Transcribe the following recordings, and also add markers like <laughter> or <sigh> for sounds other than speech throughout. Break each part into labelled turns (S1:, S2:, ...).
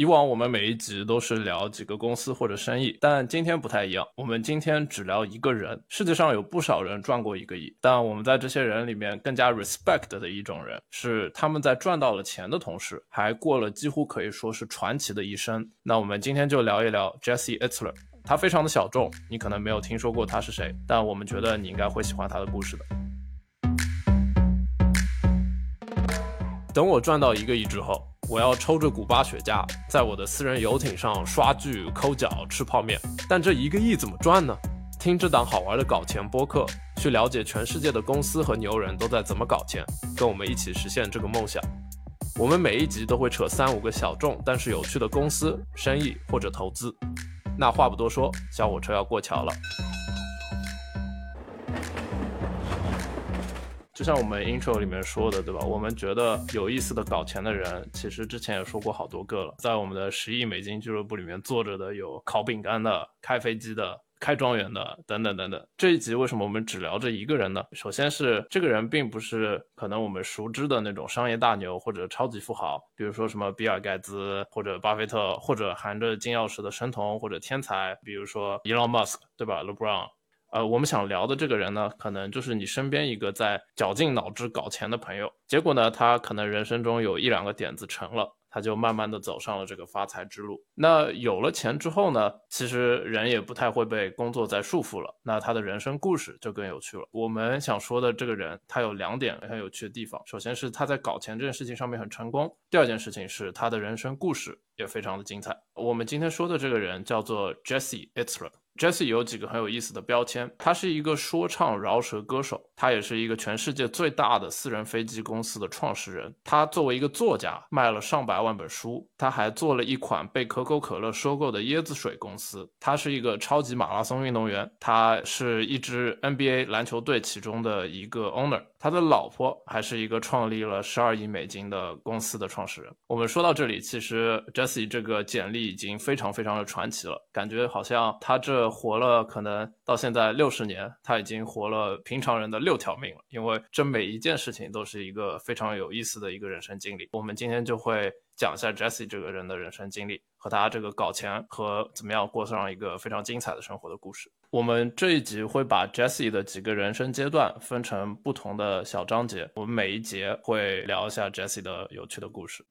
S1: 以往我们每一集都是聊几个公司或者生意，但今天不太一样，我们今天只聊一个人。世界上有不少人赚过一个亿，但我们在这些人里面更加 respect 的一种人，是他们在赚到了钱的同时，还过了几乎可以说是传奇的一生。那我们今天就聊一聊 Jesse Itzler，他非常的小众，你可能没有听说过他是谁，但我们觉得你应该会喜欢他的故事的。等我赚到一个亿之后。我要抽着古巴雪茄，在我的私人游艇上刷剧、抠脚、吃泡面。但这一个亿怎么赚呢？听这档好玩的搞钱播客，去了解全世界的公司和牛人都在怎么搞钱，跟我们一起实现这个梦想。我们每一集都会扯三五个小众但是有趣的公司、生意或者投资。那话不多说，小火车要过桥了。就像我们 intro 里面说的，对吧？我们觉得有意思的搞钱的人，其实之前也说过好多个了。在我们的十亿美金俱乐部里面坐着的有烤饼干的、开飞机的、开庄园的等等等等。这一集为什么我们只聊这一个人呢？首先是这个人并不是可能我们熟知的那种商业大牛或者超级富豪，比如说什么比尔盖茨或者巴菲特，或者含着金钥匙的神童或者天才，比如说 Elon Musk，对吧？LeBron。呃，我们想聊的这个人呢，可能就是你身边一个在绞尽脑汁搞钱的朋友，结果呢，他可能人生中有一两个点子成了，他就慢慢的走上了这个发财之路。那有了钱之后呢，其实人也不太会被工作再束缚了，那他的人生故事就更有趣了。我们想说的这个人，他有两点很有趣的地方，首先是他在搞钱这件事情上面很成功，第二件事情是他的人生故事也非常的精彩。我们今天说的这个人叫做 Jesse Itzler。Jesse 有几个很有意思的标签，他是一个说唱饶舌歌手，他也是一个全世界最大的私人飞机公司的创始人。他作为一个作家，卖了上百万本书，他还做了一款被可口可乐收购的椰子水公司。他是一个超级马拉松运动员，他是一支 NBA 篮球队其中的一个 owner。他的老婆还是一个创立了十二亿美金的公司的创始人。我们说到这里，其实 Jesse 这个简历已经非常非常的传奇了，感觉好像他这活了可能到现在六十年，他已经活了平常人的六条命了。因为这每一件事情都是一个非常有意思的一个人生经历。我们今天就会。讲一下 Jesse 这个人的人生经历和他这个搞钱和怎么样过上一个非常精彩的生活的故事。我们这一集会把 Jesse 的几个人生阶段分成不同的小章节，我们每一节会聊一下 Jesse 的有趣的故事。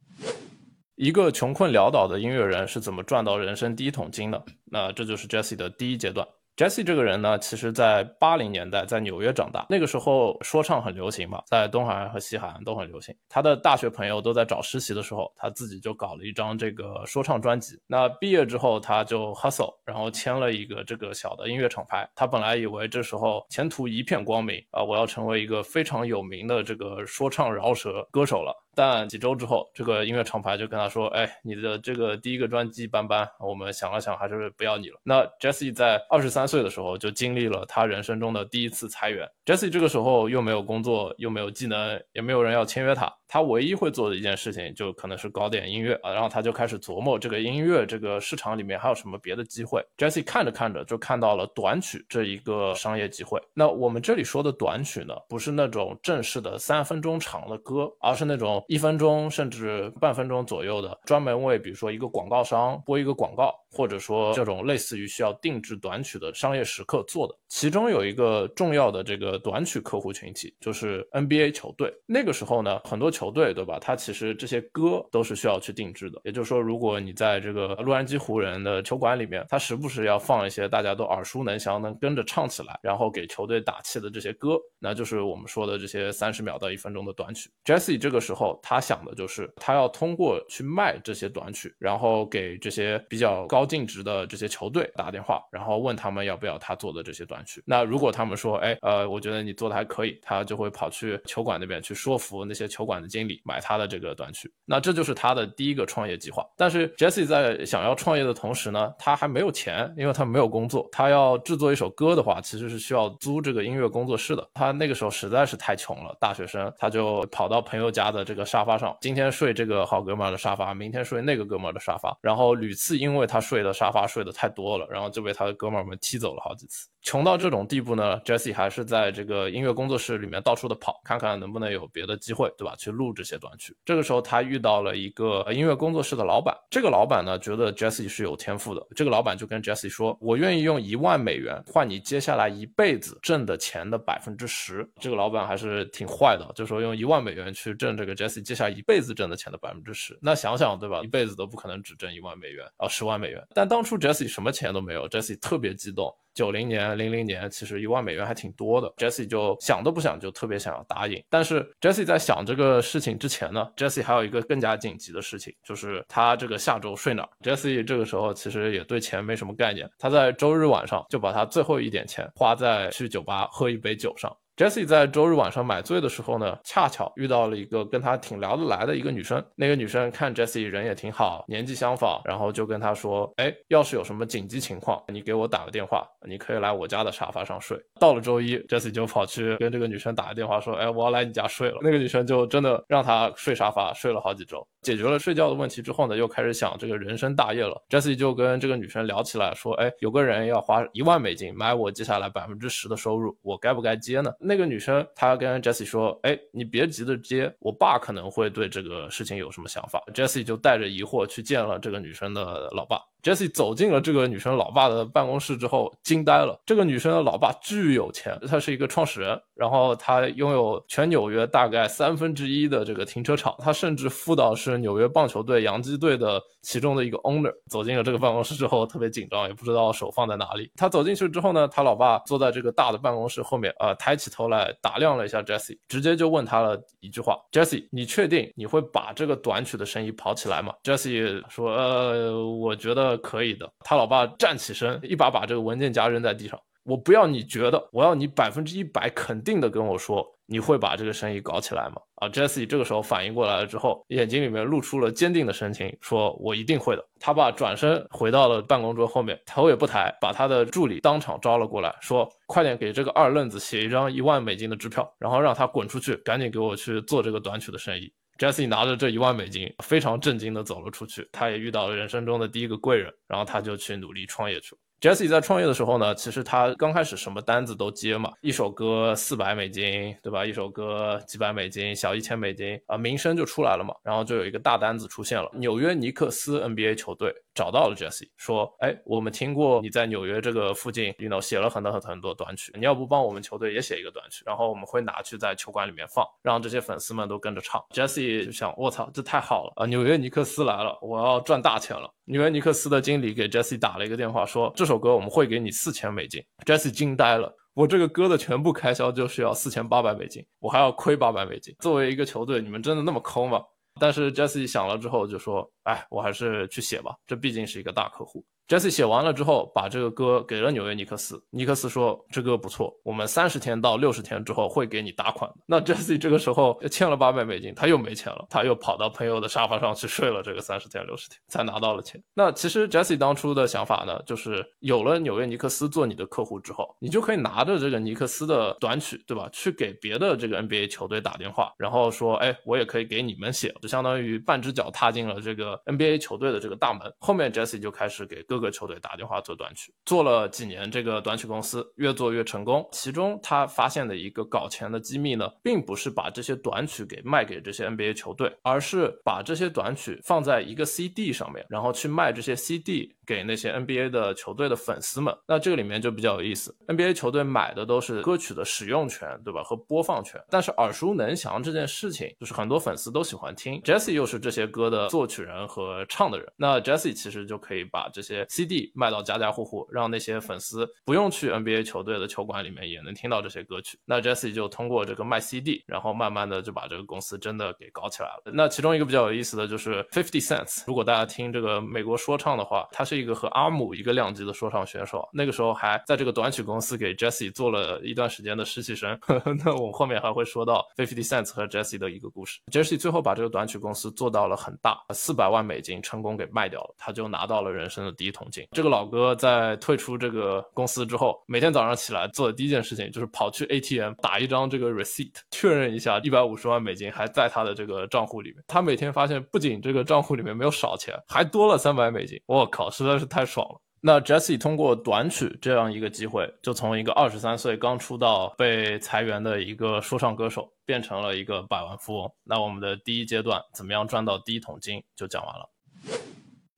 S1: 一个穷困潦倒的音乐人是怎么赚到人生第一桶金的？那这就是 Jesse 的第一阶段。Jesse 这个人呢，其实，在八零年代在纽约长大，那个时候说唱很流行嘛，在东海岸和西海岸都很流行。他的大学朋友都在找实习的时候，他自己就搞了一张这个说唱专辑。那毕业之后，他就 hustle，然后签了一个这个小的音乐厂牌。他本来以为这时候前途一片光明啊，我要成为一个非常有名的这个说唱饶舌歌手了。但几周之后，这个音乐厂牌就跟他说：“哎，你的这个第一个专辑一般般，我们想了想，还是不要你了。”那 Jesse 在二十三岁的时候就经历了他人生中的第一次裁员。Jesse 这个时候又没有工作，又没有技能，也没有人要签约他。他唯一会做的一件事情，就可能是搞点音乐啊，然后他就开始琢磨这个音乐这个市场里面还有什么别的机会。Jesse 看着看着就看到了短曲这一个商业机会。那我们这里说的短曲呢，不是那种正式的三分钟长的歌，而是那种一分钟甚至半分钟左右的，专门为比如说一个广告商播一个广告，或者说这种类似于需要定制短曲的商业时刻做的。其中有一个重要的这个短曲客户群体，就是 NBA 球队。那个时候呢，很多球队，对吧？它其实这些歌都是需要去定制的。也就是说，如果你在这个洛杉矶湖人的球馆里面，他时不时要放一些大家都耳熟能详、能跟着唱起来，然后给球队打气的这些歌，那就是我们说的这些三十秒到一分钟的短曲。Jesse 这个时候他想的就是，他要通过去卖这些短曲，然后给这些比较高高净值的这些球队打电话，然后问他们要不要他做的这些短曲。那如果他们说，哎，呃，我觉得你做的还可以，他就会跑去球馆那边去说服那些球馆的经理。买他的这个短曲，那这就是他的第一个创业计划。但是 Jesse 在想要创业的同时呢，他还没有钱，因为他没有工作。他要制作一首歌的话，其实是需要租这个音乐工作室的。他那个时候实在是太穷了，大学生，他就跑到朋友家的这个沙发上，今天睡这个好哥们儿的沙发，明天睡那个哥们儿的沙发，然后屡次因为他睡的沙发睡得太多了，然后就被他的哥们儿们踢走了好几次。穷到这种地步呢，Jesse 还是在这个音乐工作室里面到处的跑，看看能不能有别的机会，对吧？去录这些短曲。这个时候他遇到了一个音乐工作室的老板，这个老板呢觉得 Jesse 是有天赋的，这个老板就跟 Jesse 说：“我愿意用一万美元换你接下来一辈子挣的钱的百分之十。”这个老板还是挺坏的，就说用一万美元去挣这个 Jesse 接下来一辈子挣的钱的百分之十。那想想对吧？一辈子都不可能只挣一万美元啊，十万美元。但当初 Jesse 什么钱都没有，Jesse 特别激动。九零年、零零年，其实一万美元还挺多的。Jesse 就想都不想，就特别想要答应。但是 Jesse 在想这个事情之前呢，Jesse 还有一个更加紧急的事情，就是他这个下周睡哪儿。Jesse 这个时候其实也对钱没什么概念，他在周日晚上就把他最后一点钱花在去酒吧喝一杯酒上。Jesse 在周日晚上买醉的时候呢，恰巧遇到了一个跟他挺聊得来的一个女生。那个女生看 Jesse 人也挺好，年纪相仿，然后就跟他说：“哎，要是有什么紧急情况，你给我打个电话，你可以来我家的沙发上睡。”到了周一，Jesse 就跑去跟这个女生打个电话，说：“哎，我要来你家睡了。”那个女生就真的让他睡沙发，睡了好几周。解决了睡觉的问题之后呢，又开始想这个人生大业了。Jesse 就跟这个女生聊起来，说：“哎，有个人要花一万美金买我接下来百分之十的收入，我该不该接呢？”那个女生她跟 Jessie 说：“哎，你别急着接，我爸可能会对这个事情有什么想法。”Jessie 就带着疑惑去见了这个女生的老爸。Jesse 走进了这个女生老爸的办公室之后，惊呆了。这个女生的老爸巨有钱，他是一个创始人，然后他拥有全纽约大概三分之一的这个停车场，他甚至副导是纽约棒球队洋基队的其中的一个 owner。走进了这个办公室之后，特别紧张，也不知道手放在哪里。他走进去之后呢，他老爸坐在这个大的办公室后面，呃，抬起头来打量了一下 Jesse，直接就问他了一句话：“Jesse，你确定你会把这个短曲的生意跑起来吗？”Jesse 说：“呃，我觉得。”呃可以的。他老爸站起身，一把把这个文件夹扔在地上。我不要你觉得，我要你百分之一百肯定的跟我说，你会把这个生意搞起来吗？啊，Jesse 这个时候反应过来了之后，眼睛里面露出了坚定的神情，说：“我一定会的。”他爸转身回到了办公桌后面，头也不抬，把他的助理当场招了过来，说：“快点给这个二愣子写一张一万美金的支票，然后让他滚出去，赶紧给我去做这个短曲的生意。” Jesse 拿着这一万美金，非常震惊的走了出去。他也遇到了人生中的第一个贵人，然后他就去努力创业去了。Jesse 在创业的时候呢，其实他刚开始什么单子都接嘛，一首歌四百美金，对吧？一首歌几百美金，小一千美金啊，名声就出来了嘛。然后就有一个大单子出现了，纽约尼克斯 NBA 球队找到了 Jesse，说：“哎，我们听过你在纽约这个附近，you know 写了很多很多很多短曲，你要不帮我们球队也写一个短曲，然后我们会拿去在球馆里面放，让这些粉丝们都跟着唱。”Jesse 就想：“我操，这太好了啊！纽约尼克斯来了，我要赚大钱了。”纽约尼克斯的经理给 Jesse 打了一个电话，说这首歌我们会给你四千美金。Jesse 惊呆了，我这个歌的全部开销就是要四千八百美金，我还要亏八百美金。作为一个球队，你们真的那么抠吗？但是 Jesse 想了之后就说，哎，我还是去写吧，这毕竟是一个大客户。Jesse 写完了之后，把这个歌给了纽约尼克斯。尼克斯说：“这歌不错，我们三十天到六十天之后会给你打款。”那 Jesse 这个时候欠了八百美金，他又没钱了，他又跑到朋友的沙发上去睡了这个三十天六十天，才拿到了钱。那其实 Jesse 当初的想法呢，就是有了纽约尼克斯做你的客户之后，你就可以拿着这个尼克斯的短曲，对吧？去给别的这个 NBA 球队打电话，然后说：“哎，我也可以给你们写。”就相当于半只脚踏进了这个 NBA 球队的这个大门。后面 Jesse 就开始给各个球队打电话做短曲，做了几年这个短曲公司，越做越成功。其中他发现的一个搞钱的机密呢，并不是把这些短曲给卖给这些 NBA 球队，而是把这些短曲放在一个 CD 上面，然后去卖这些 CD 给那些 NBA 的球队的粉丝们。那这个里面就比较有意思，NBA 球队买的都是歌曲的使用权，对吧？和播放权。但是耳熟能详这件事情，就是很多粉丝都喜欢听。Jesse 又是这些歌的作曲人和唱的人，那 Jesse 其实就可以把这些 CD 卖到。家家户户让那些粉丝不用去 NBA 球队的球馆里面也能听到这些歌曲。那 Jesse 就通过这个卖 CD，然后慢慢的就把这个公司真的给搞起来了。那其中一个比较有意思的就是 Fifty Cent，如果大家听这个美国说唱的话，他是一个和阿姆一个量级的说唱选手。那个时候还在这个短曲公司给 Jesse 做了一段时间的实习生。<laughs> 那我们后面还会说到 Fifty Cent 和 Jesse 的一个故事。Jesse 最后把这个短曲公司做到了很大，四百万美金成功给卖掉了，他就拿到了人生的第一桶。金。这个老哥在退出这个公司之后，每天早上起来做的第一件事情就是跑去 ATM 打一张这个 receipt，确认一下一百五十万美金还在他的这个账户里面。他每天发现，不仅这个账户里面没有少钱，还多了三百美金。我靠，是实在是太爽了。那 Jesse 通过短曲这样一个机会，就从一个二十三岁刚出道被裁员的一个说唱歌手，变成了一个百万富翁。那我们的第一阶段，怎么样赚到第一桶金，就讲完了。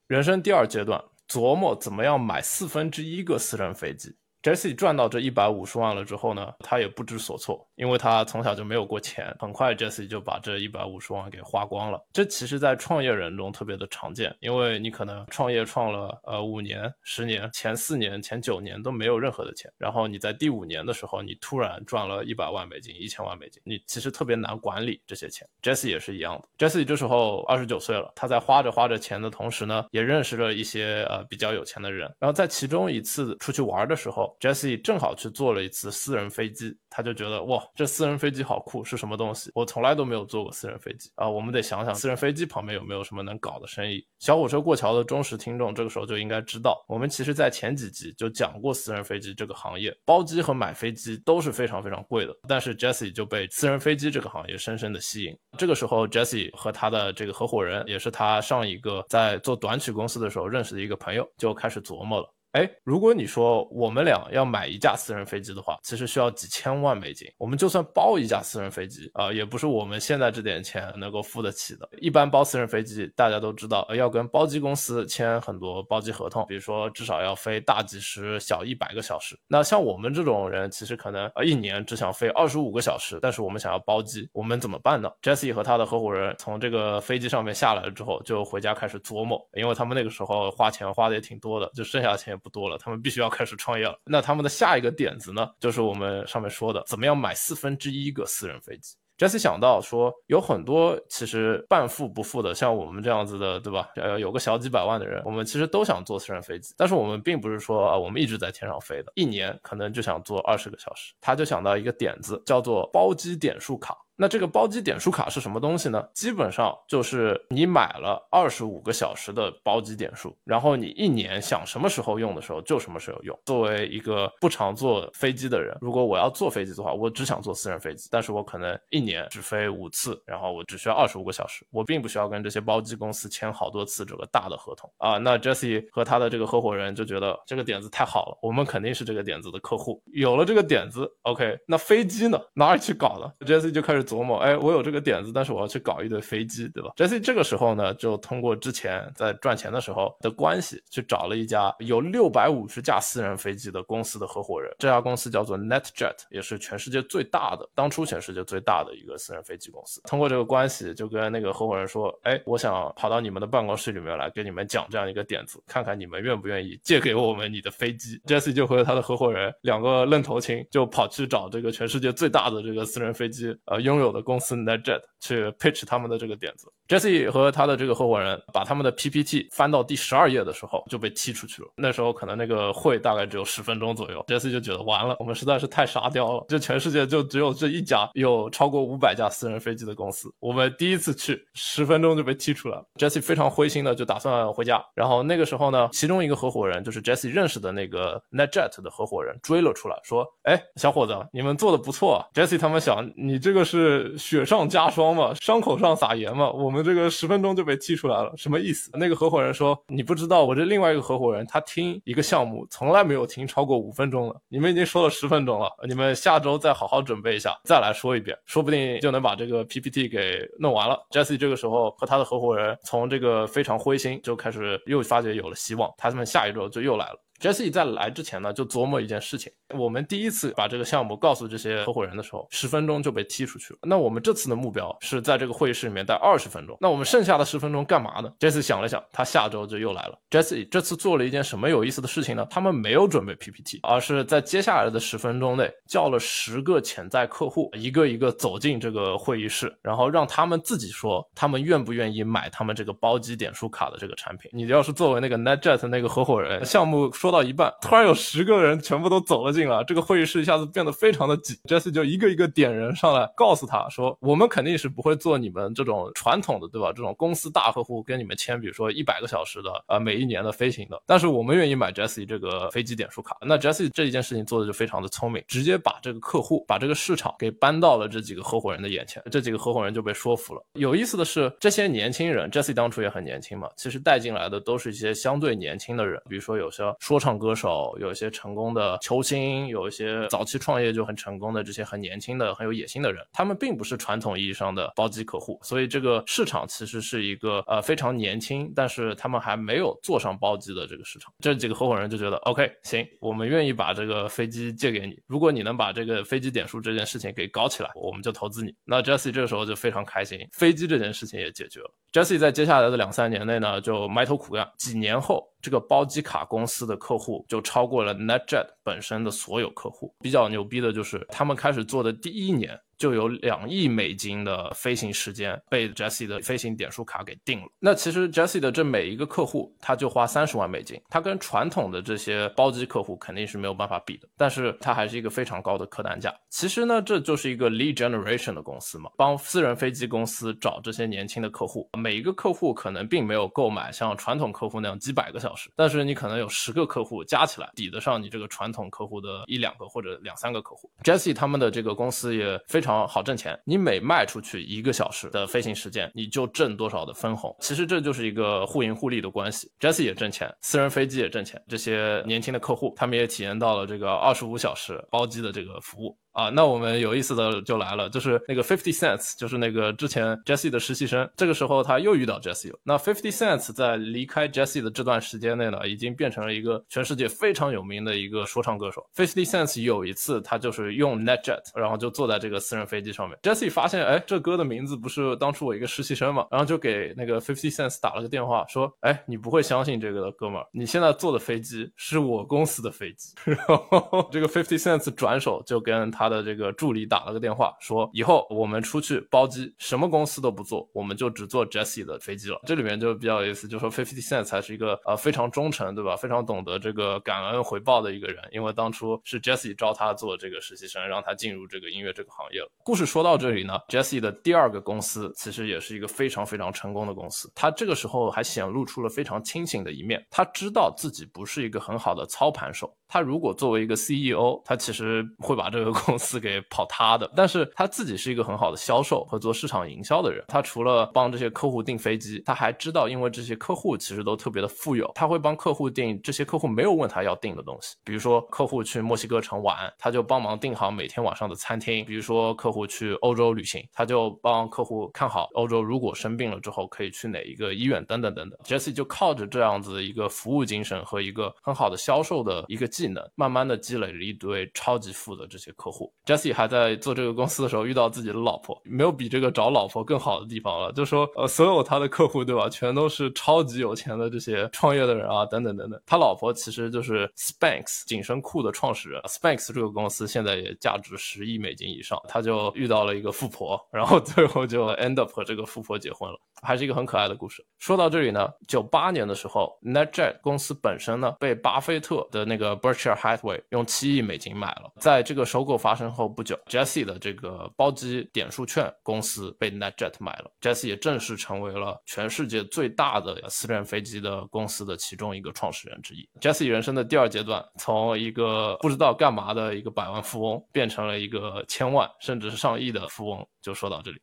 S1: 人生第二阶段，琢磨怎么样买四分之一个私人飞机。Jesse 赚到这一百五十万了之后呢，他也不知所措，因为他从小就没有过钱。很快，Jesse 就把这一百五十万给花光了。这其实，在创业人中特别的常见，因为你可能创业创了呃五年、十年，前四年、前九年都没有任何的钱，然后你在第五年的时候，你突然赚了一百万美金、一千万美金，你其实特别难管理这些钱。Jesse 也是一样的，Jesse 这时候二十九岁了，他在花着花着钱的同时呢，也认识了一些呃比较有钱的人，然后在其中一次出去玩的时候。Jesse 正好去坐了一次私人飞机，他就觉得哇，这私人飞机好酷，是什么东西？我从来都没有坐过私人飞机啊！我们得想想私人飞机旁边有没有什么能搞的生意。小火车过桥的忠实听众，这个时候就应该知道，我们其实在前几集就讲过私人飞机这个行业，包机和买飞机都是非常非常贵的。但是 Jesse 就被私人飞机这个行业深深的吸引。这个时候，Jesse 和他的这个合伙人，也是他上一个在做短曲公司的时候认识的一个朋友，就开始琢磨了。哎，如果你说我们俩要买一架私人飞机的话，其实需要几千万美金。我们就算包一架私人飞机啊，也不是我们现在这点钱能够付得起的。一般包私人飞机，大家都知道要跟包机公司签很多包机合同，比如说至少要飞大几十、小一百个小时。那像我们这种人，其实可能呃一年只想飞二十五个小时，但是我们想要包机，我们怎么办呢？Jesse 和他的合伙人从这个飞机上面下来了之后，就回家开始琢磨，因为他们那个时候花钱花的也挺多的，就剩下钱。不多了，他们必须要开始创业了。那他们的下一个点子呢，就是我们上面说的，怎么样买四分之一个私人飞机。Jesse 想到说，有很多其实半富不富的，像我们这样子的，对吧？呃，有个小几百万的人，我们其实都想坐私人飞机，但是我们并不是说啊，我们一直在天上飞的，一年可能就想坐二十个小时。他就想到一个点子，叫做包机点数卡。那这个包机点数卡是什么东西呢？基本上就是你买了二十五个小时的包机点数，然后你一年想什么时候用的时候就什么时候用。作为一个不常坐飞机的人，如果我要坐飞机的话，我只想坐私人飞机，但是我可能一年只飞五次，然后我只需要二十五个小时，我并不需要跟这些包机公司签好多次这个大的合同啊。那 Jesse 和他的这个合伙人就觉得这个点子太好了，我们肯定是这个点子的客户。有了这个点子，OK，那飞机呢？哪里去搞呢？Jesse 就开始。琢磨，哎，我有这个点子，但是我要去搞一堆飞机，对吧？Jesse 这个时候呢，就通过之前在赚钱的时候的关系，去找了一家有六百五十架私人飞机的公司的合伙人。这家公司叫做 NetJet，也是全世界最大的，当初全世界最大的一个私人飞机公司。通过这个关系，就跟那个合伙人说，哎，我想跑到你们的办公室里面来，给你们讲这样一个点子，看看你们愿不愿意借给我们你的飞机。Jesse 就和他的合伙人两个愣头青，就跑去找这个全世界最大的这个私人飞机，呃，拥有的公司 NetJet 去 pitch 他们的这个点子。Jesse 和他的这个合伙人把他们的 PPT 翻到第十二页的时候就被踢出去了。那时候可能那个会大概只有十分钟左右，Jesse 就觉得完了，我们实在是太沙雕了。这全世界就只有这一家有超过五百架私人飞机的公司，我们第一次去十分钟就被踢出来了。Jesse 非常灰心的就打算回家。然后那个时候呢，其中一个合伙人就是 Jesse 认识的那个 NetJet 的合伙人追了出来，说：“哎，小伙子，你们做的不错。”Jesse 他们想，你这个是是雪上加霜嘛，伤口上撒盐嘛，我们。这个十分钟就被踢出来了，什么意思？那个合伙人说：“你不知道，我这另外一个合伙人，他听一个项目从来没有听超过五分钟了。你们已经说了十分钟了，你们下周再好好准备一下，再来说一遍，说不定就能把这个 PPT 给弄完了。” Jesse 这个时候和他的合伙人从这个非常灰心，就开始又发觉有了希望，他们下一周就又来了。Jesse 在来之前呢，就琢磨一件事情。我们第一次把这个项目告诉这些合伙人的时候，十分钟就被踢出去了。那我们这次的目标是在这个会议室里面待二十分钟。那我们剩下的十分钟干嘛呢？Jesse 想了想，他下周就又来了。Jesse 这次做了一件什么有意思的事情呢？他们没有准备 PPT，而是在接下来的十分钟内叫了十个潜在客户，一个一个走进这个会议室，然后让他们自己说他们愿不愿意买他们这个包机点数卡的这个产品。你要是作为那个 NetJet 那个合伙人，项目说。到一半，突然有十个人全部都走了进来，这个会议室一下子变得非常的挤。Jesse 就一个一个点人上来，告诉他说：“我们肯定是不会做你们这种传统的，对吧？这种公司大客户跟你们签，比如说一百个小时的，呃，每一年的飞行的。但是我们愿意买 Jesse 这个飞机点数卡。那 Jesse 这一件事情做的就非常的聪明，直接把这个客户、把这个市场给搬到了这几个合伙人的眼前，这几个合伙人就被说服了。有意思的是，这些年轻人，Jesse 当初也很年轻嘛，其实带进来的都是一些相对年轻的人，比如说有些说唱歌手，有一些成功的球星，有一些早期创业就很成功的这些很年轻的、很有野心的人，他们并不是传统意义上的包机客户，所以这个市场其实是一个呃非常年轻，但是他们还没有坐上包机的这个市场。这几个合伙人就觉得，OK，行，我们愿意把这个飞机借给你，如果你能把这个飞机点数这件事情给搞起来，我们就投资你。那 Jesse 这个时候就非常开心，飞机这件事情也解决了。Jesse 在接下来的两三年内呢，就埋头苦干，几年后。这个包机卡公司的客户就超过了 NetJet 本身的所有客户。比较牛逼的就是他们开始做的第一年。就有两亿美金的飞行时间被 Jesse 的飞行点数卡给定了。那其实 Jesse 的这每一个客户，他就花三十万美金，他跟传统的这些包机客户肯定是没有办法比的。但是他还是一个非常高的客单价。其实呢，这就是一个 lead generation 的公司嘛，帮私人飞机公司找这些年轻的客户。每一个客户可能并没有购买像传统客户那样几百个小时，但是你可能有十个客户加起来抵得上你这个传统客户的一两个或者两三个客户。Jesse 他们的这个公司也非常。好挣钱，你每卖出去一个小时的飞行时间，你就挣多少的分红。其实这就是一个互赢互利的关系。Jesse 也挣钱，私人飞机也挣钱，这些年轻的客户他们也体验到了这个二十五小时包机的这个服务。啊，那我们有意思的就来了，就是那个 Fifty Cents，就是那个之前 Jesse 的实习生，这个时候他又遇到 Jesse 了。那 Fifty Cents 在离开 Jesse 的这段时间内呢，已经变成了一个全世界非常有名的一个说唱歌手。Fifty Cents 有一次他就是用 NetJet，然后就坐在这个私人飞机上面，Jesse 发现，哎，这歌的名字不是当初我一个实习生嘛，然后就给那个 Fifty Cents 打了个电话，说，哎，你不会相信这个的哥们儿，你现在坐的飞机是我公司的飞机。<laughs> 然后这个 Fifty Cents 转手就跟他他的这个助理。打了个电话，说以后我们出去包机，什么公司都不做，我们就只坐 Jesse 的飞机了。这里面就比较有意思，就说 Fifty Cent 才是一个呃非常忠诚，对吧？非常懂得这个感恩回报的一个人，因为当初是 Jesse 招他做这个实习生，让他进入这个音乐这个行业。故事说到这里呢，Jesse 的第二个公司其实也是一个非常非常成功的公司。他这个时候还显露出了非常清醒的一面，他知道自己不是一个很好的操盘手。他如果作为一个 CEO，他其实会把这个公司给跑塌的。但是他自己是一个很好的销售和做市场营销的人。他除了帮这些客户订飞机，他还知道，因为这些客户其实都特别的富有，他会帮客户订这些客户没有问他要订的东西。比如说客户去墨西哥城玩，他就帮忙订好每天晚上的餐厅；比如说客户去欧洲旅行，他就帮客户看好欧洲如果生病了之后可以去哪一个医院等等等等。Jesse 就靠着这样子一个服务精神和一个很好的销售的一个。技能慢慢的积累了一堆超级富的这些客户。Jesse 还在做这个公司的时候遇到自己的老婆，没有比这个找老婆更好的地方了。就说呃，所有他的客户对吧，全都是超级有钱的这些创业的人啊，等等等等。他老婆其实就是 Spanx 紧身裤的创始人。Spanx 这个公司现在也价值十亿美金以上。他就遇到了一个富婆，然后最后就 end up 和这个富婆结婚了，还是一个很可爱的故事。说到这里呢，九八年的时候，NetJet 公司本身呢被巴菲特的那个。Berkshire Hathaway 用七亿美金买了。在这个收购发生后不久，Jesse 的这个包机点数券公司被 NetJet 买了。Jesse 也正式成为了全世界最大的私人飞机的公司的其中一个创始人之一。Jesse 人生的第二阶段，从一个不知道干嘛的一个百万富翁，变成了一个千万甚至是上亿的富翁。就说到这里。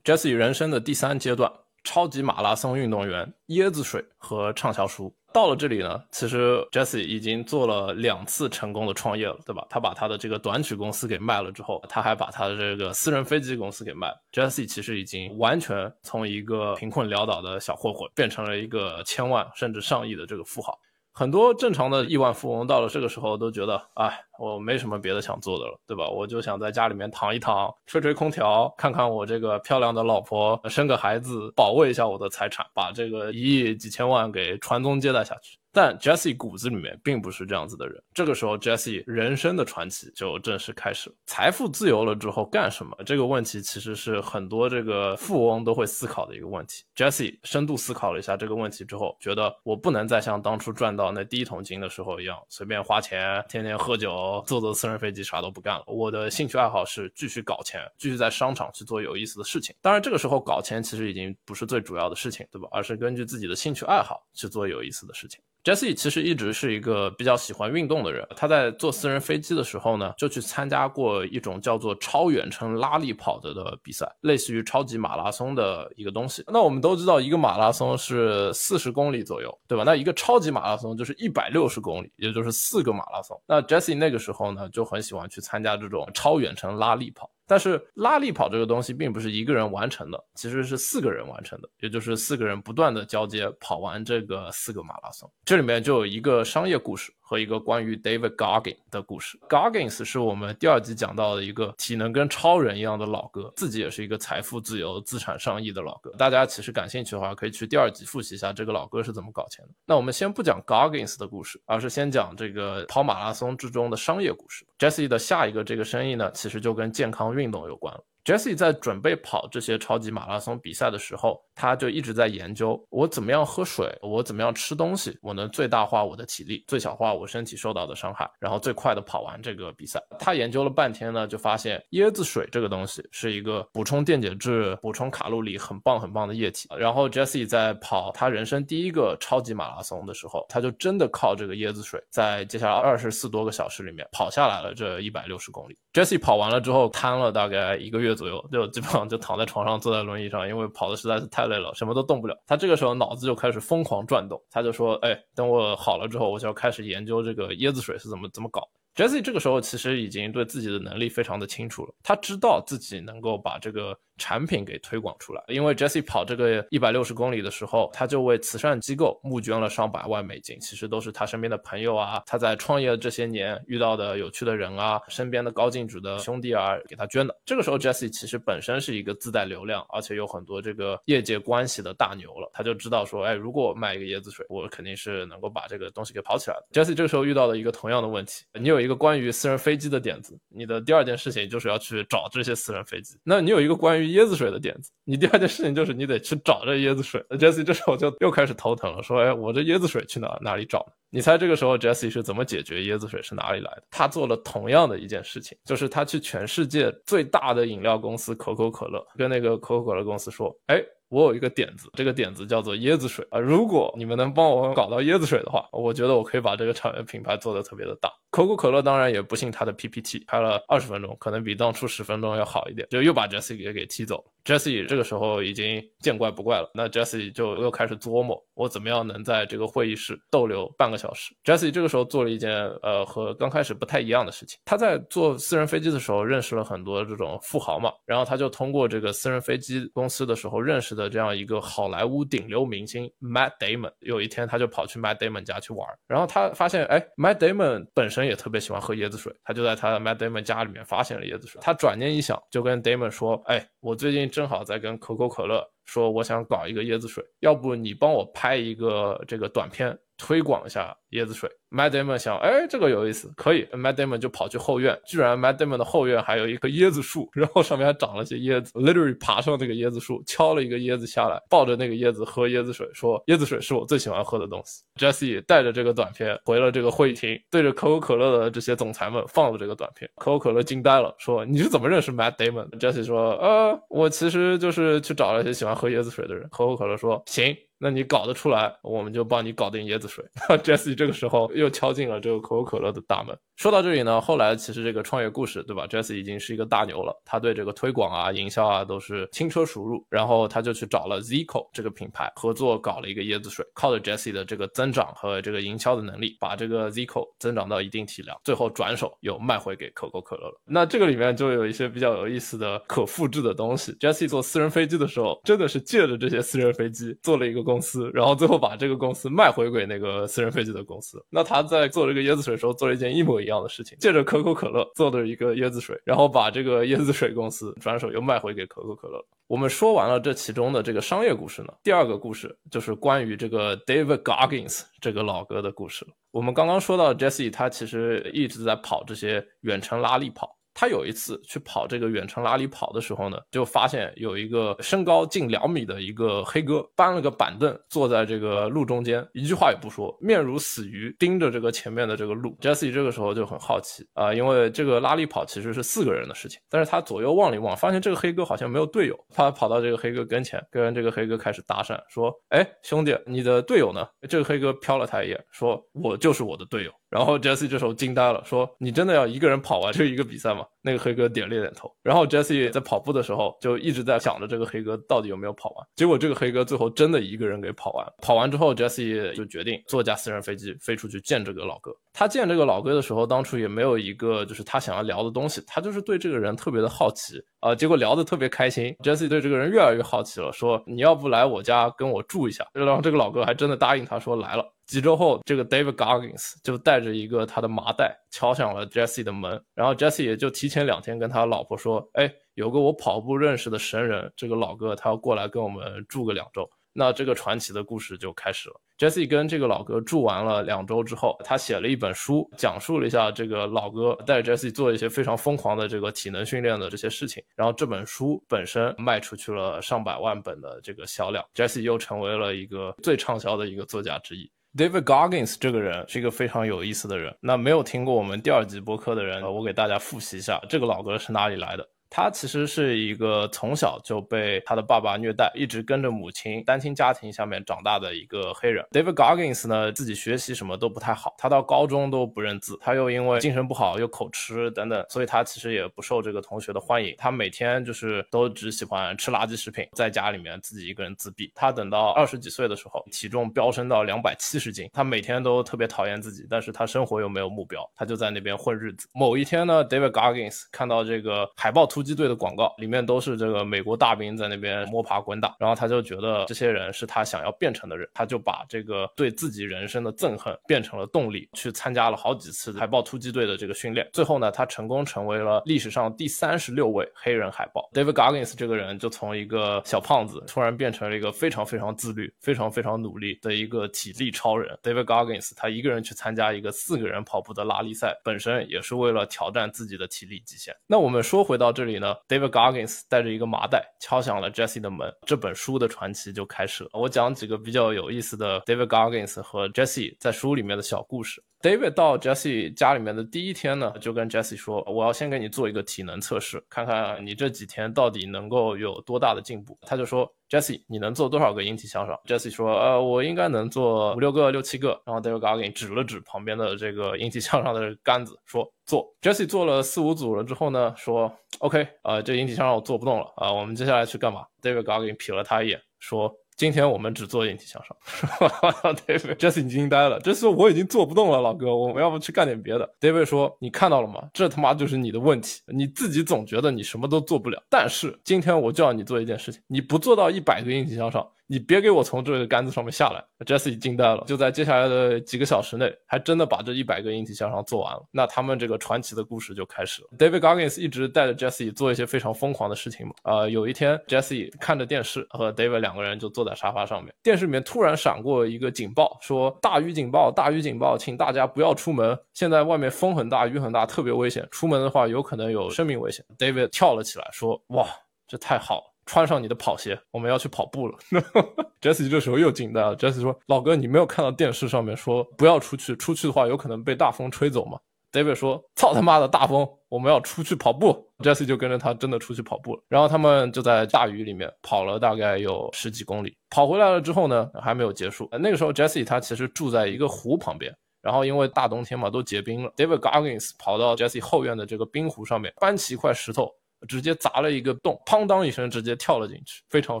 S1: Jesse 人生的第三阶段，超级马拉松运动员、椰子水和畅销书。到了这里呢，其实 Jesse 已经做了两次成功的创业了，对吧？他把他的这个短曲公司给卖了之后，他还把他的这个私人飞机公司给卖了。Jesse 其实已经完全从一个贫困潦倒的小混混，变成了一个千万甚至上亿的这个富豪。很多正常的亿万富翁到了这个时候都觉得，哎，我没什么别的想做的了，对吧？我就想在家里面躺一躺，吹吹空调，看看我这个漂亮的老婆，生个孩子，保卫一下我的财产，把这个一亿几千万给传宗接代下去。但 Jesse 骨子里面并不是这样子的人。这个时候，Jesse 人生的传奇就正式开始了。财富自由了之后干什么？这个问题其实是很多这个富翁都会思考的一个问题。Jesse 深度思考了一下这个问题之后，觉得我不能再像当初赚到那第一桶金的时候一样，随便花钱，天天喝酒，坐坐私人飞机，啥都不干了。我的兴趣爱好是继续搞钱，继续在商场去做有意思的事情。当然，这个时候搞钱其实已经不是最主要的事情，对吧？而是根据自己的兴趣爱好去做有意思的事情。Jesse 其实一直是一个比较喜欢运动的人。他在坐私人飞机的时候呢，就去参加过一种叫做超远程拉力跑的的比赛，类似于超级马拉松的一个东西。那我们都知道，一个马拉松是四十公里左右，对吧？那一个超级马拉松就是一百六十公里，也就是四个马拉松。那 Jesse 那个时候呢，就很喜欢去参加这种超远程拉力跑。但是拉力跑这个东西并不是一个人完成的，其实是四个人完成的，也就是四个人不断的交接跑完这个四个马拉松。这里面就有一个商业故事。和一个关于 David Goggins 的故事。Goggins 是我们第二集讲到的一个体能跟超人一样的老哥，自己也是一个财富自由、资产上亿的老哥。大家其实感兴趣的话，可以去第二集复习一下这个老哥是怎么搞钱的。那我们先不讲 Goggins 的故事，而是先讲这个跑马拉松之中的商业故事。Jesse 的下一个这个生意呢，其实就跟健康运动有关了。Jesse 在准备跑这些超级马拉松比赛的时候，他就一直在研究我怎么样喝水，我怎么样吃东西，我能最大化我的体力，最小化我身体受到的伤害，然后最快的跑完这个比赛。他研究了半天呢，就发现椰子水这个东西是一个补充电解质、补充卡路里很棒很棒的液体。然后 Jesse 在跑他人生第一个超级马拉松的时候，他就真的靠这个椰子水，在接下来二十四多个小时里面跑下来了这一百六十公里。Jesse 跑完了之后瘫了大概一个月左右，就基本上就躺在床上，坐在轮椅上，因为跑的实在是太累了，什么都动不了。他这个时候脑子就开始疯狂转动，他就说：“哎，等我好了之后，我就要开始研究这个椰子水是怎么怎么搞。” Jesse 这个时候其实已经对自己的能力非常的清楚了，他知道自己能够把这个。产品给推广出来，因为 Jesse 跑这个一百六十公里的时候，他就为慈善机构募捐了上百万美金，其实都是他身边的朋友啊，他在创业这些年遇到的有趣的人啊，身边的高净值的兄弟啊给他捐的。这个时候 Jesse 其实本身是一个自带流量，而且有很多这个业界关系的大牛了，他就知道说，哎，如果我卖一个椰子水，我肯定是能够把这个东西给跑起来的。Jesse 这个时候遇到了一个同样的问题，你有一个关于私人飞机的点子，你的第二件事情就是要去找这些私人飞机，那你有一个关于椰子水的点子。你第二件事情就是你得去找这椰子水。Jesse 这时候就又开始头疼了，说：“哎，我这椰子水去哪哪里找呢？”你猜这个时候 Jesse 是怎么解决椰子水是哪里来的？他做了同样的一件事情，就是他去全世界最大的饮料公司可口可乐，跟那个可口可乐公司说：“哎。”我有一个点子，这个点子叫做椰子水啊。如果你们能帮我搞到椰子水的话，我觉得我可以把这个产业品牌做得特别的大。可口可乐当然也不信他的 PPT，拍了二十分钟，可能比当初十分钟要好一点，就又把 Jesse 给给踢走了。Jesse 这个时候已经见怪不怪了，那 Jesse 就又开始琢磨，我怎么样能在这个会议室逗留半个小时。Jesse 这个时候做了一件呃和刚开始不太一样的事情，他在坐私人飞机的时候认识了很多这种富豪嘛，然后他就通过这个私人飞机公司的时候认识的。这样一个好莱坞顶流明星 Matt Damon，有一天他就跑去 Matt Damon 家去玩，然后他发现，哎，Matt Damon 本身也特别喜欢喝椰子水，他就在他 Matt Damon 家里面发现了椰子水。他转念一想，就跟 Damon 说，哎，我最近正好在跟可口可乐说，我想搞一个椰子水，要不你帮我拍一个这个短片，推广一下椰子水。Matt Damon 想，哎，这个有意思，可以。Matt Damon 就跑去后院，居然 Matt Damon 的后院还有一棵椰子树，然后上面还长了些椰子。Literally 爬上这个椰子树，敲了一个椰子下来，抱着那个椰子喝椰子水，说椰子水是我最喜欢喝的东西。Jesse 带着这个短片回了这个会议厅，对着可口可乐的这些总裁们放了这个短片。可口可乐惊呆了，说你是怎么认识 Matt Damon？Jesse 说，呃，我其实就是去找了一些喜欢喝椰子水的人。可口可乐说，行。那你搞得出来，我们就帮你搞定椰子水。<laughs> Jesse 这个时候又敲进了这个可口可乐的大门。说到这里呢，后来其实这个创业故事，对吧？Jesse 已经是一个大牛了，他对这个推广啊、营销啊都是轻车熟路。然后他就去找了 Zico 这个品牌合作，搞了一个椰子水，靠着 Jesse 的这个增长和这个营销的能力，把这个 Zico 增长到一定体量，最后转手又卖回给可口可乐了。那这个里面就有一些比较有意思的可复制的东西。Jesse 坐私人飞机的时候，真的是借着这些私人飞机做了一个。公司，然后最后把这个公司卖回给那个私人飞机的公司。那他在做这个椰子水时候做了一件一模一样的事情，借着可口可乐做的一个椰子水，然后把这个椰子水公司转手又卖回给可口可乐。我们说完了这其中的这个商业故事呢，第二个故事就是关于这个 David Goggins 这个老哥的故事。我们刚刚说到 Jesse，他其实一直在跑这些远程拉力跑。他有一次去跑这个远程拉力跑的时候呢，就发现有一个身高近两米的一个黑哥搬了个板凳坐在这个路中间，一句话也不说，面如死鱼盯着这个前面的这个路。Jesse 这个时候就很好奇啊，因为这个拉力跑其实是四个人的事情，但是他左右望了一望，发现这个黑哥好像没有队友，他跑到这个黑哥跟前，跟这个黑哥开始搭讪，说：“哎，兄弟，你的队友呢？”这个黑哥瞟了他一眼，说：“我就是我的队友。”然后 Jesse 这时候惊呆了，说：“你真的要一个人跑完这一个比赛吗？”那个黑哥点了点头。然后 Jesse 在跑步的时候就一直在想着这个黑哥到底有没有跑完。结果这个黑哥最后真的一个人给跑完。跑完之后 Jesse 就决定坐架私人飞机飞出去见这个老哥。他见这个老哥的时候，当初也没有一个就是他想要聊的东西，他就是对这个人特别的好奇啊。结果聊得特别开心，Jesse 对这个人越来越好奇了，说：“你要不来我家跟我住一下？”然后这个老哥还真的答应他说来了。几周后，这个 David Goggins 就带着一个他的麻袋敲响了 Jesse 的门，然后 Jesse 也就提前两天跟他老婆说：“哎，有个我跑步认识的神人，这个老哥他要过来跟我们住个两周。”那这个传奇的故事就开始了。Jesse 跟这个老哥住完了两周之后，他写了一本书，讲述了一下这个老哥带着 Jesse 做一些非常疯狂的这个体能训练的这些事情。然后这本书本身卖出去了上百万本的这个销量，Jesse 又成为了一个最畅销的一个作家之一。David Goggins 这个人是一个非常有意思的人。那没有听过我们第二集播客的人，我给大家复习一下，这个老哥是哪里来的。他其实是一个从小就被他的爸爸虐待，一直跟着母亲单亲家庭下面长大的一个黑人。David Goggins 呢，自己学习什么都不太好，他到高中都不认字，他又因为精神不好又口吃等等，所以他其实也不受这个同学的欢迎。他每天就是都只喜欢吃垃圾食品，在家里面自己一个人自闭。他等到二十几岁的时候，体重飙升到两百七十斤，他每天都特别讨厌自己，但是他生活又没有目标，他就在那边混日子。某一天呢，David Goggins 看到这个海报图。突击队的广告里面都是这个美国大兵在那边摸爬滚打，然后他就觉得这些人是他想要变成的人，他就把这个对自己人生的憎恨变成了动力，去参加了好几次海豹突击队的这个训练。最后呢，他成功成为了历史上第三十六位黑人海豹。David Goggins 这个人就从一个小胖子突然变成了一个非常非常自律、非常非常努力的一个体力超人。David Goggins 他一个人去参加一个四个人跑步的拉力赛，本身也是为了挑战自己的体力极限。那我们说回到这里。里呢，David Goggins 带着一个麻袋敲响了 Jesse 的门，这本书的传奇就开始了。我讲几个比较有意思的 David Goggins 和 Jesse 在书里面的小故事。David 到 Jessie 家里面的第一天呢，就跟 Jessie 说：“我要先给你做一个体能测试，看看你这几天到底能够有多大的进步。”他就说：“Jessie，你能做多少个引体向上？”Jessie 说：“呃，我应该能做五六个、六七个。”然后 David Goggins 指了指旁边的这个引体向上的杆子，说：“做。”Jessie 做了四五组了之后呢，说：“OK，呃，这引体向上我做不动了啊，我们接下来去干嘛？”David Goggins 瞥了他一眼，说。今天我们只做引体向上，<laughs> David，Jesse 惊呆了。这次我已经做不动了，老哥，我们要不去干点别的？David 说：“你看到了吗？这他妈就是你的问题，你自己总觉得你什么都做不了。但是今天我就要你做一件事情，你不做到一百个引体向上。”你别给我从这个杆子上面下来，Jesse 惊呆了。就在接下来的几个小时内，还真的把这一百个引体向上做完了。那他们这个传奇的故事就开始了。David Goggins 一直带着 Jesse 做一些非常疯狂的事情嘛。啊，有一天 Jesse 看着电视，和 David 两个人就坐在沙发上面。电视里面突然闪过一个警报，说大雨警报，大雨警报，请大家不要出门。现在外面风很大，雨很大，特别危险，出门的话有可能有生命危险。David 跳了起来，说：“哇，这太好了。”穿上你的跑鞋，我们要去跑步了。<laughs> Jesse 这时候又惊呆了。Jesse 说：“老哥，你没有看到电视上面说不要出去，出去的话有可能被大风吹走吗？”David 说：“操他妈的大风，我们要出去跑步。”Jesse 就跟着他真的出去跑步了。然后他们就在大雨里面跑了大概有十几公里。跑回来了之后呢，还没有结束。那个时候 Jesse 他其实住在一个湖旁边，然后因为大冬天嘛都结冰了。David Goggins 跑到 Jesse 后院的这个冰湖上面，搬起一块石头。直接砸了一个洞，砰当一声，直接跳了进去，非常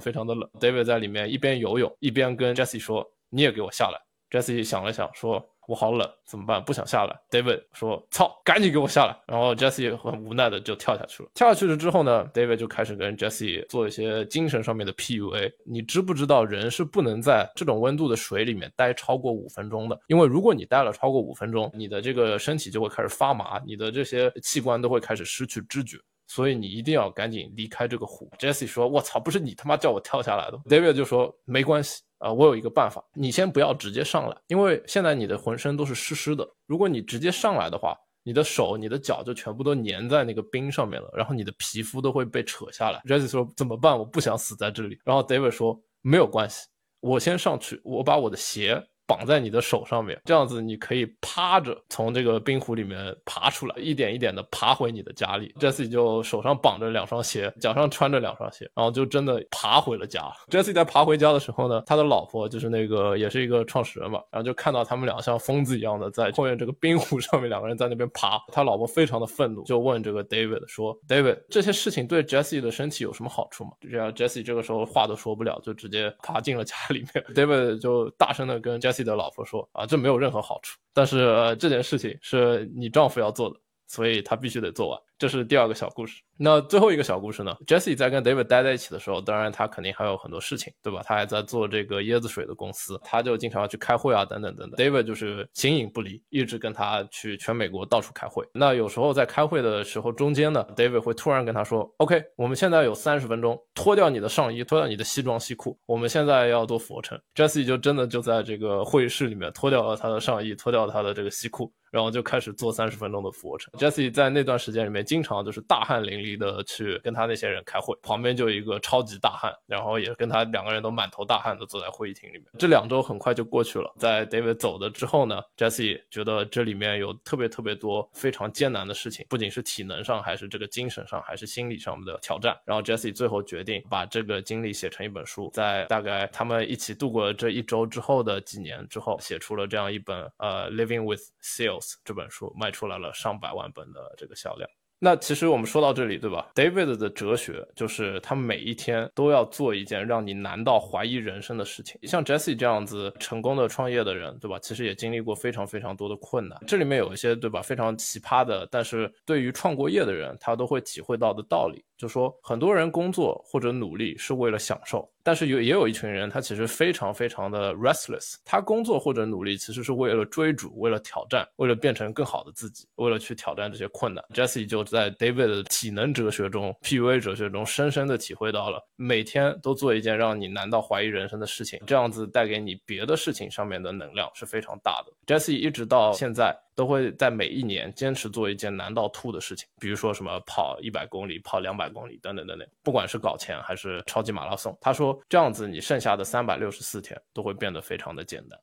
S1: 非常的冷。David 在里面一边游泳一边跟 Jessie 说：“你也给我下来。” Jessie 想了想说：“我好冷，怎么办？不想下来。David 说：“操，赶紧给我下来！”然后 Jessie 很无奈的就跳下去了。跳下去了之后呢，David 就开始跟 Jessie 做一些精神上面的 PUA。你知不知道人是不能在这种温度的水里面待超过五分钟的？因为如果你待了超过五分钟，你的这个身体就会开始发麻，你的这些器官都会开始失去知觉。所以你一定要赶紧离开这个湖。Jesse 说：“我操，不是你他妈叫我跳下来的。”David 就说：“没关系啊，我有一个办法，你先不要直接上来，因为现在你的浑身都是湿湿的。如果你直接上来的话，你的手、你的脚就全部都粘在那个冰上面了，然后你的皮肤都会被扯下来。”Jesse 说：“怎么办？我不想死在这里。”然后 David 说：“没有关系，我先上去，我把我的鞋。”绑在你的手上面，这样子你可以趴着从这个冰湖里面爬出来，一点一点的爬回你的家里。Jesse 就手上绑着两双鞋，脚上穿着两双鞋，然后就真的爬回了家。Jesse 在爬回家的时候呢，他的老婆就是那个也是一个创始人嘛，然后就看到他们俩像疯子一样的在后面这个冰湖上面两个人在那边爬。他老婆非常的愤怒，就问这个 David 说：“David，这些事情对 Jesse 的身体有什么好处吗？”这样 Jesse 这个时候话都说不了，就直接爬进了家里面。<laughs> David 就大声的跟 Jesse。的老婆说啊，这没有任何好处，但是，这件事情是你丈夫要做的，所以他必须得做完。这是第二个小故事。那最后一个小故事呢？Jesse 在跟 David 待在一起的时候，当然他肯定还有很多事情，对吧？他还在做这个椰子水的公司，他就经常要去开会啊，等等等等。David 就是形影不离，一直跟他去全美国到处开会。那有时候在开会的时候中间呢，David 会突然跟他说：“OK，我们现在有三十分钟，脱掉你的上衣，脱掉你的西装西裤，我们现在要做俯卧撑。”Jesse 就真的就在这个会议室里面脱掉了他的上衣，脱掉他的这个西裤，然后就开始做三十分钟的俯卧撑。Jesse 在那段时间里面经常就。是大汗淋漓的去跟他那些人开会，旁边就一个超级大汗，然后也跟他两个人都满头大汗的坐在会议厅里面。这两周很快就过去了，在 David 走的之后呢，Jesse 觉得这里面有特别特别多非常艰难的事情，不仅是体能上，还是这个精神上，还是心理上的挑战。然后 Jesse 最后决定把这个经历写成一本书，在大概他们一起度过了这一周之后的几年之后，写出了这样一本呃《Living with Seal》这本书，卖出来了上百万本的这个销量。那其实我们说到这里，对吧？David 的哲学就是他每一天都要做一件让你难到怀疑人生的事情。像 Jesse 这样子成功的创业的人，对吧？其实也经历过非常非常多的困难。这里面有一些，对吧？非常奇葩的，但是对于创过业的人，他都会体会到的道理，就说很多人工作或者努力是为了享受。但是有也有一群人，他其实非常非常的 restless，他工作或者努力其实是为了追逐，为了挑战，为了变成更好的自己，为了去挑战这些困难。Jesse 就在 David 的体能哲学中，PUA 哲学中，深深的体会到了，每天都做一件让你难到怀疑人生的事情，这样子带给你别的事情上面的能量是非常大的。Jesse 一直到现在。都会在每一年坚持做一件难到吐的事情，比如说什么跑一百公里、跑两百公里等等等等，不管是搞钱还是超级马拉松。他说这样子，你剩下的三百六十四天都会变得非常的简单。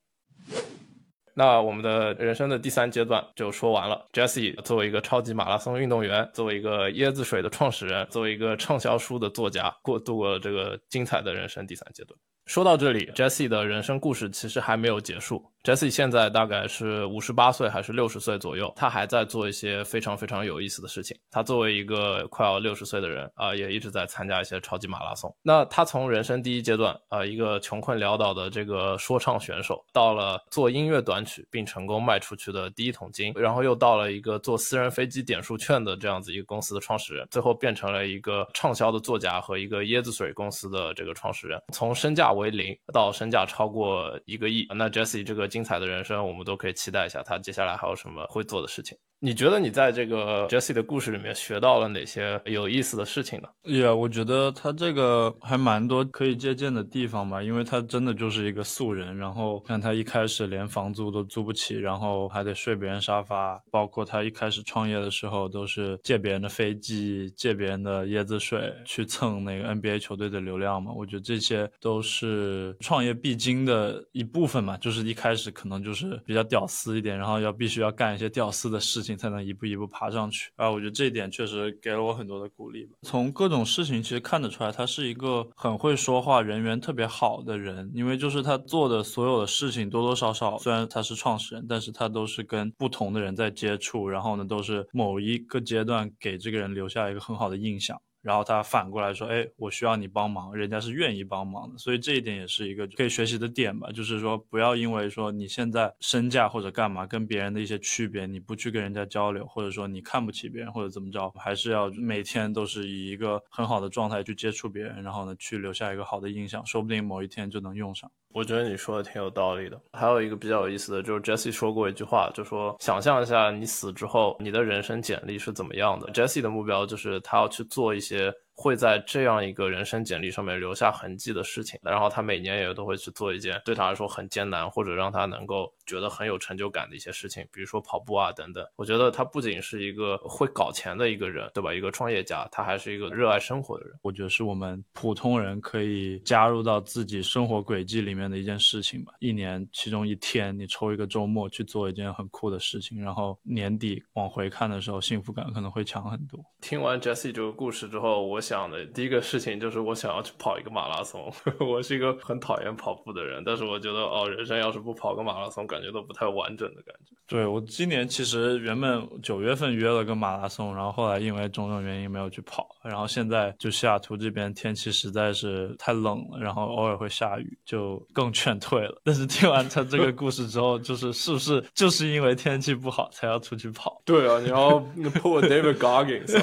S1: 那我们的人生的第三阶段就说完了。Jesse 作为一个超级马拉松运动员，作为一个椰子水的创始人，作为一个畅销书的作家，过度过了这个精彩的人生第三阶段。说到这里，Jesse 的人生故事其实还没有结束。Jesse 现在大概是五十八岁还是六十岁左右，他还在做一些非常非常有意思的事情。他作为一个快要六十岁的人啊，也一直在参加一些超级马拉松。那他从人生第一阶段啊，一个穷困潦倒的这个说唱选手，到了做音乐短曲并成功卖出去的第一桶金，然后又到了一个做私人飞机点数券的这样子一个公司的创始人，最后变成了一个畅销的作家和一个椰子水公司的这个创始人。从身价为零到身价超过一个亿，那 Jesse 这个精彩的人生，我们都可以期待一下他接下来还有什么会做的事情。你觉得你在这个 Jesse 的故事里面学到了哪些有意思的事情呢
S2: 呀我觉得他这个还蛮多可以借鉴的地方吧，因为他真的就是一个素人。然后看他一开始连房租都租不起，然后还得睡别人沙发，包括他一开始创业的时候都是借别人的飞机、借别人的椰子水去蹭那个 NBA 球队的流量嘛。我觉得这些都是创业必经的一部分嘛，就是一开始可能就是比较屌丝一点，然后要必须要干一些屌丝的事情。才能一步一步爬上去啊！我觉得这一点确实给了我很多的鼓励吧。从各种事情其实看得出来，他是一个很会说话、人缘特别好的人。因为就是他做的所有的事情，多多少少虽然他是创始人，但是他都是跟不同的人在接触，然后呢，都是某一个阶段给这个人留下一个很好的印象。然后他反过来说，哎，我需要你帮忙，人家是愿意帮忙的，所以这一点也是一个可以学习的点吧。就是说，不要因为说你现在身价或者干嘛跟别人的一些区别，你不去跟人家交流，或者说你看不起别人或者怎么着，还是要每天都是以一个很好的状态去接触别人，然后呢，去留下一个好的印象，说不定某一天就能用上。
S1: 我觉得你说的挺有道理的。还有一个比较有意思的就是 Jesse 说过一句话，就说想象一下你死之后，你的人生简历是怎么样的。Jesse 的目标就是他要去做一些。会在这样一个人生简历上面留下痕迹的事情，然后他每年也都会去做一件对他来说很艰难或者让他能够觉得很有成就感的一些事情，比如说跑步啊等等。我觉得他不仅是一个会搞钱的一个人，对吧？一个创业家，他还是一个热爱生活的人。
S2: 我觉得是我们普通人可以加入到自己生活轨迹里面的一件事情吧。一年其中一天，你抽一个周末去做一件很酷的事情，然后年底往回看的时候，幸福感可能会强很多。
S1: 听完 Jesse 这个故事之后，我。想的第一个事情就是我想要去跑一个马拉松。<laughs> 我是一个很讨厌跑步的人，但是我觉得哦，人生要是不跑个马拉松，感觉都不太完整的感觉。
S2: 对我今年其实原本九月份约了个马拉松，然后后来因为种种原因没有去跑。然后现在就西雅图这边天气实在是太冷了，然后偶尔会下雨，就更劝退了。但是听完他这个故事之后，就是 <laughs> 是不是就是因为天气不好才要出去跑？<laughs>
S1: 对啊，你要 pull David Goggins，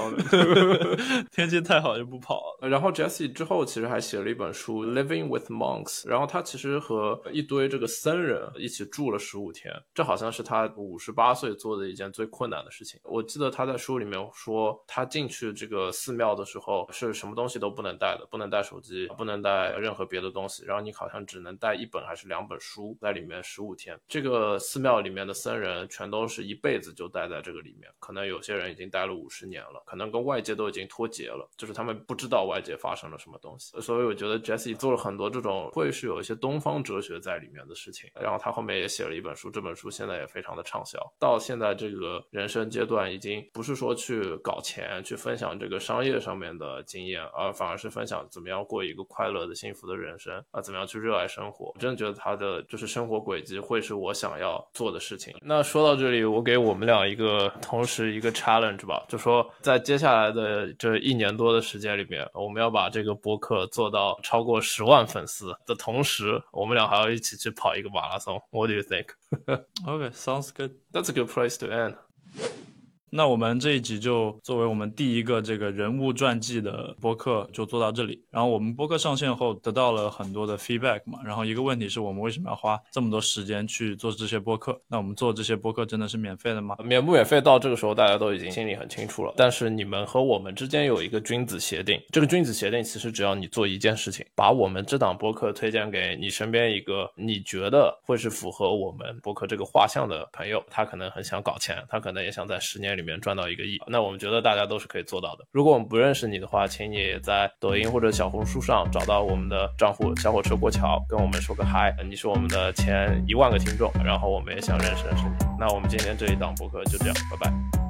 S1: <laughs>
S2: 天气太好。就不跑
S1: 了。然后 Jesse 之后其实还写了一本书《Living with Monks》，然后他其实和一堆这个僧人一起住了十五天，这好像是他五十八岁做的一件最困难的事情。我记得他在书里面说，他进去这个寺庙的时候是什么东西都不能带的，不能带手机，不能带任何别的东西，然后你好像只能带一本还是两本书在里面十五天。这个寺庙里面的僧人全都是一辈子就待在这个里面，可能有些人已经待了五十年了，可能跟外界都已经脱节了，就是他们。不知道外界发生了什么东西，所以我觉得 Jesse 做了很多这种会是有一些东方哲学在里面的事情。然后他后面也写一本书，这本书现在也非常的畅销。到现在这个人生阶段，已经不是说去搞钱、去分享这个商业上面的经验，而反而是分享怎么样过一个快乐的、幸福的人生啊，怎么样去热爱生活。我真的觉得他的就是生活轨迹会是我想要做的事情。那说到这里，我给我们俩一个同时一个 challenge 吧，就说在接下来的这一年多的时间。里面，我们要把这个播客做到超过十万粉丝的同时，我们俩还要一起去跑一个马拉松。What do you think? <laughs>
S2: Okay, sounds good.
S1: That's a good place to end.
S2: 那我们这一集就作为我们第一个这个人物传记的播客就做到这里。然后我们播客上线后得到了很多的 feedback 嘛。然后一个问题是我们为什么要花这么多时间去做这些播客？那我们做这些播客真的是免费的吗？
S1: 免不免费到这个时候大家都已经心里很清楚了。但是你们和我们之间有一个君子协定，这个君子协定其实只要你做一件事情，把我们这档播客推荐给你身边一个你觉得会是符合我们播客这个画像的朋友，他可能很想搞钱，他可能也想在十年里面赚到一个亿。那我们觉得大家都是可以做到的。如果我们不认识你的话，请你在抖音或者小红书上找到我们的账户“小火车过桥”，跟我们说个嗨，你是我们的前一万个听众，然后我们也想认识认识你。那我们今天这一档博客就这样，拜拜。